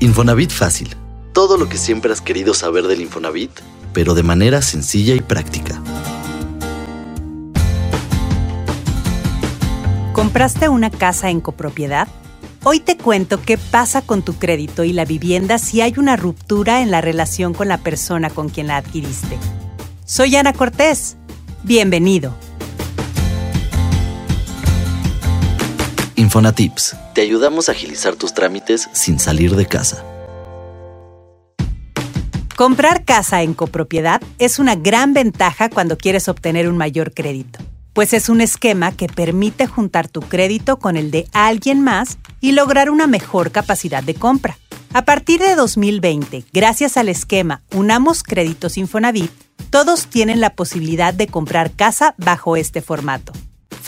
Infonavit Fácil. Todo lo que siempre has querido saber del Infonavit, pero de manera sencilla y práctica. ¿Compraste una casa en copropiedad? Hoy te cuento qué pasa con tu crédito y la vivienda si hay una ruptura en la relación con la persona con quien la adquiriste. Soy Ana Cortés. Bienvenido. Infonatips. Te ayudamos a agilizar tus trámites sin salir de casa. Comprar casa en copropiedad es una gran ventaja cuando quieres obtener un mayor crédito, pues es un esquema que permite juntar tu crédito con el de alguien más y lograr una mejor capacidad de compra. A partir de 2020, gracias al esquema Unamos Créditos Infonavit, todos tienen la posibilidad de comprar casa bajo este formato.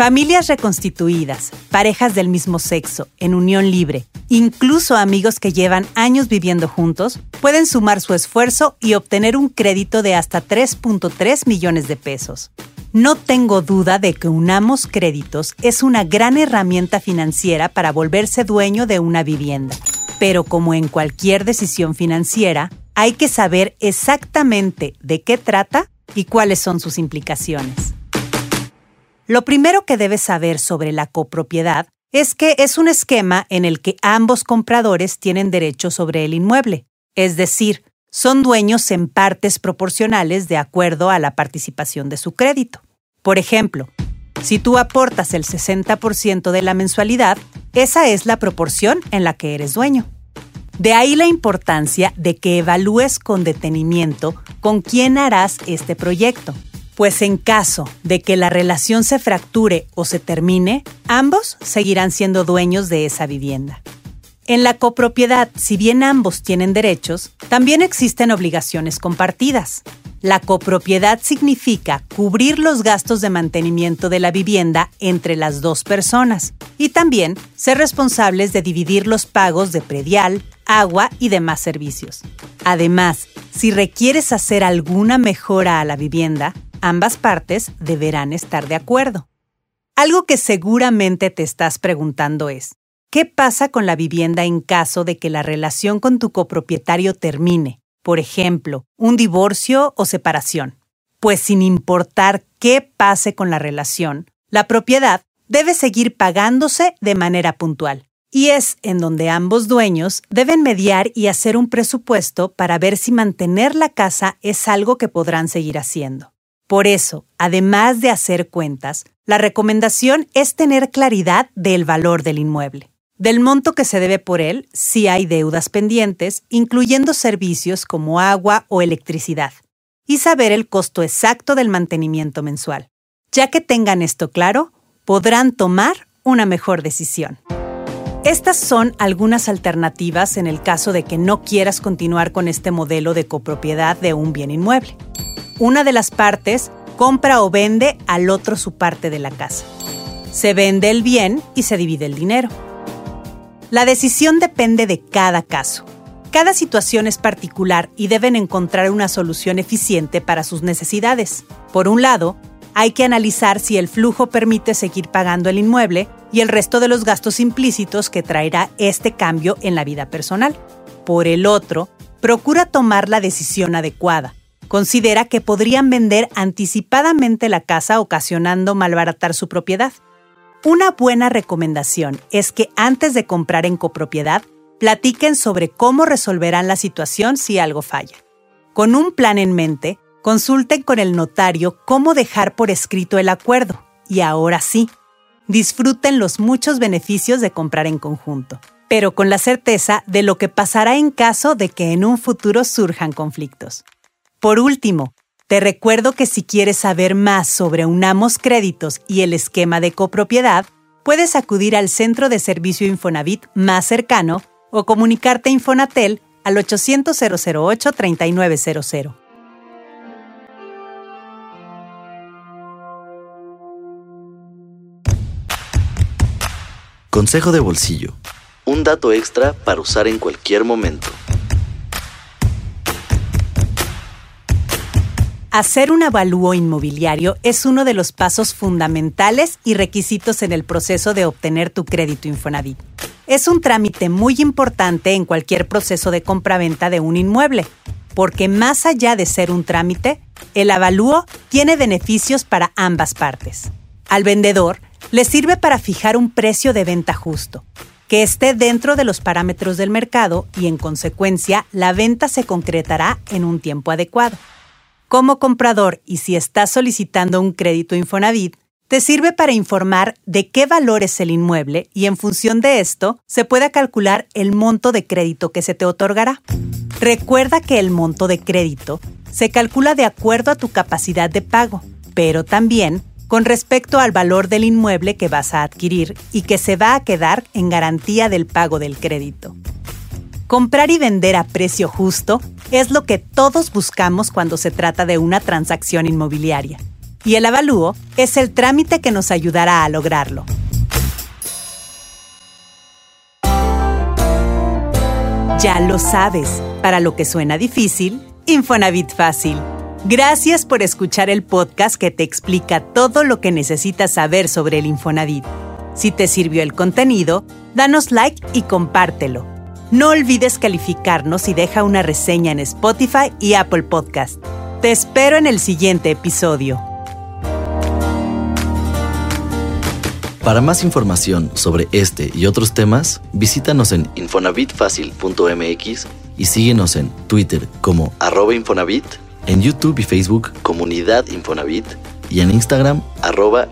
Familias reconstituidas, parejas del mismo sexo, en unión libre, incluso amigos que llevan años viviendo juntos, pueden sumar su esfuerzo y obtener un crédito de hasta 3.3 millones de pesos. No tengo duda de que Unamos Créditos es una gran herramienta financiera para volverse dueño de una vivienda. Pero como en cualquier decisión financiera, hay que saber exactamente de qué trata y cuáles son sus implicaciones. Lo primero que debes saber sobre la copropiedad es que es un esquema en el que ambos compradores tienen derecho sobre el inmueble, es decir, son dueños en partes proporcionales de acuerdo a la participación de su crédito. Por ejemplo, si tú aportas el 60% de la mensualidad, esa es la proporción en la que eres dueño. De ahí la importancia de que evalúes con detenimiento con quién harás este proyecto pues en caso de que la relación se fracture o se termine, ambos seguirán siendo dueños de esa vivienda. En la copropiedad, si bien ambos tienen derechos, también existen obligaciones compartidas. La copropiedad significa cubrir los gastos de mantenimiento de la vivienda entre las dos personas y también ser responsables de dividir los pagos de predial, agua y demás servicios. Además, si requieres hacer alguna mejora a la vivienda, ambas partes deberán estar de acuerdo. Algo que seguramente te estás preguntando es, ¿qué pasa con la vivienda en caso de que la relación con tu copropietario termine? Por ejemplo, un divorcio o separación. Pues sin importar qué pase con la relación, la propiedad debe seguir pagándose de manera puntual. Y es en donde ambos dueños deben mediar y hacer un presupuesto para ver si mantener la casa es algo que podrán seguir haciendo. Por eso, además de hacer cuentas, la recomendación es tener claridad del valor del inmueble, del monto que se debe por él si hay deudas pendientes, incluyendo servicios como agua o electricidad, y saber el costo exacto del mantenimiento mensual. Ya que tengan esto claro, podrán tomar una mejor decisión. Estas son algunas alternativas en el caso de que no quieras continuar con este modelo de copropiedad de un bien inmueble una de las partes compra o vende al otro su parte de la casa. Se vende el bien y se divide el dinero. La decisión depende de cada caso. Cada situación es particular y deben encontrar una solución eficiente para sus necesidades. Por un lado, hay que analizar si el flujo permite seguir pagando el inmueble y el resto de los gastos implícitos que traerá este cambio en la vida personal. Por el otro, procura tomar la decisión adecuada considera que podrían vender anticipadamente la casa ocasionando malbaratar su propiedad. Una buena recomendación es que antes de comprar en copropiedad, platiquen sobre cómo resolverán la situación si algo falla. Con un plan en mente, consulten con el notario cómo dejar por escrito el acuerdo. Y ahora sí, disfruten los muchos beneficios de comprar en conjunto, pero con la certeza de lo que pasará en caso de que en un futuro surjan conflictos. Por último, te recuerdo que si quieres saber más sobre Unamos Créditos y el esquema de copropiedad, puedes acudir al centro de servicio Infonavit más cercano o comunicarte a Infonatel al 800 008 3900. Consejo de bolsillo. Un dato extra para usar en cualquier momento. Hacer un avalúo inmobiliario es uno de los pasos fundamentales y requisitos en el proceso de obtener tu crédito Infonavit. Es un trámite muy importante en cualquier proceso de compraventa de un inmueble, porque más allá de ser un trámite, el avalúo tiene beneficios para ambas partes. Al vendedor le sirve para fijar un precio de venta justo, que esté dentro de los parámetros del mercado y en consecuencia la venta se concretará en un tiempo adecuado. Como comprador y si estás solicitando un crédito Infonavit, te sirve para informar de qué valor es el inmueble y en función de esto se pueda calcular el monto de crédito que se te otorgará. Recuerda que el monto de crédito se calcula de acuerdo a tu capacidad de pago, pero también con respecto al valor del inmueble que vas a adquirir y que se va a quedar en garantía del pago del crédito. Comprar y vender a precio justo es lo que todos buscamos cuando se trata de una transacción inmobiliaria. Y el avalúo es el trámite que nos ayudará a lograrlo. Ya lo sabes, para lo que suena difícil, Infonavit fácil. Gracias por escuchar el podcast que te explica todo lo que necesitas saber sobre el Infonavit. Si te sirvió el contenido, danos like y compártelo. No olvides calificarnos y deja una reseña en Spotify y Apple Podcast. Te espero en el siguiente episodio. Para más información sobre este y otros temas, visítanos en infonavitfacil.mx y síguenos en Twitter como arroba Infonavit, en YouTube y Facebook Comunidad Infonavit y en Instagram arroba.